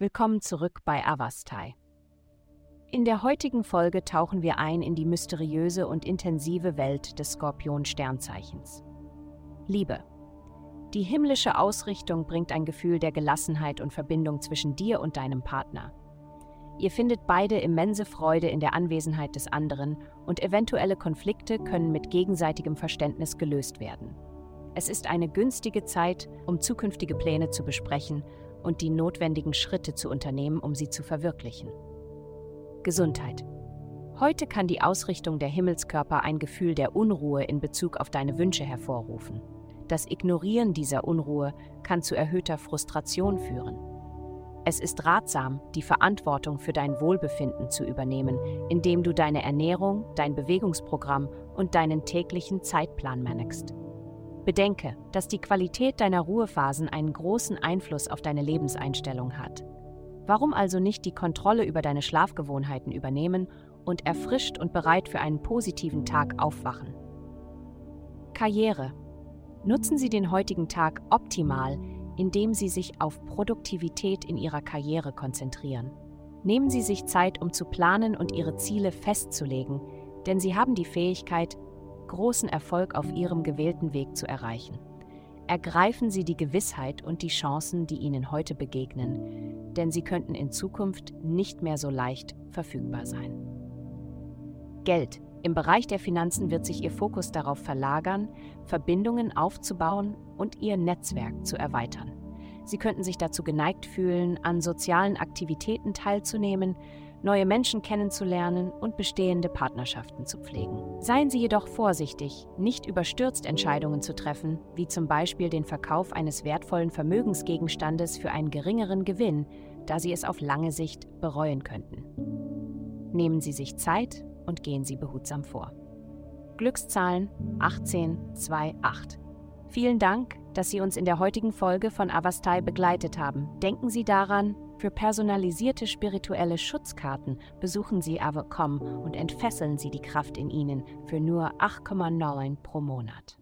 Willkommen zurück bei Avastai. In der heutigen Folge tauchen wir ein in die mysteriöse und intensive Welt des Skorpion-Sternzeichens. Liebe. Die himmlische Ausrichtung bringt ein Gefühl der Gelassenheit und Verbindung zwischen dir und deinem Partner. Ihr findet beide immense Freude in der Anwesenheit des anderen und eventuelle Konflikte können mit gegenseitigem Verständnis gelöst werden. Es ist eine günstige Zeit, um zukünftige Pläne zu besprechen und die notwendigen Schritte zu unternehmen, um sie zu verwirklichen. Gesundheit. Heute kann die Ausrichtung der Himmelskörper ein Gefühl der Unruhe in Bezug auf deine Wünsche hervorrufen. Das Ignorieren dieser Unruhe kann zu erhöhter Frustration führen. Es ist ratsam, die Verantwortung für dein Wohlbefinden zu übernehmen, indem du deine Ernährung, dein Bewegungsprogramm und deinen täglichen Zeitplan managst. Bedenke, dass die Qualität deiner Ruhephasen einen großen Einfluss auf deine Lebenseinstellung hat. Warum also nicht die Kontrolle über deine Schlafgewohnheiten übernehmen und erfrischt und bereit für einen positiven Tag aufwachen? Karriere. Nutzen Sie den heutigen Tag optimal, indem Sie sich auf Produktivität in Ihrer Karriere konzentrieren. Nehmen Sie sich Zeit, um zu planen und Ihre Ziele festzulegen, denn Sie haben die Fähigkeit, großen Erfolg auf ihrem gewählten Weg zu erreichen. Ergreifen Sie die Gewissheit und die Chancen, die Ihnen heute begegnen, denn sie könnten in Zukunft nicht mehr so leicht verfügbar sein. Geld. Im Bereich der Finanzen wird sich Ihr Fokus darauf verlagern, Verbindungen aufzubauen und Ihr Netzwerk zu erweitern. Sie könnten sich dazu geneigt fühlen, an sozialen Aktivitäten teilzunehmen, neue Menschen kennenzulernen und bestehende Partnerschaften zu pflegen. Seien Sie jedoch vorsichtig, nicht überstürzt Entscheidungen zu treffen, wie zum Beispiel den Verkauf eines wertvollen Vermögensgegenstandes für einen geringeren Gewinn, da Sie es auf lange Sicht bereuen könnten. Nehmen Sie sich Zeit und gehen Sie behutsam vor. Glückszahlen 1828. Vielen Dank, dass Sie uns in der heutigen Folge von Avastai begleitet haben. Denken Sie daran, für personalisierte spirituelle Schutzkarten besuchen Sie Avacom und entfesseln Sie die Kraft in Ihnen für nur 8,9 pro Monat.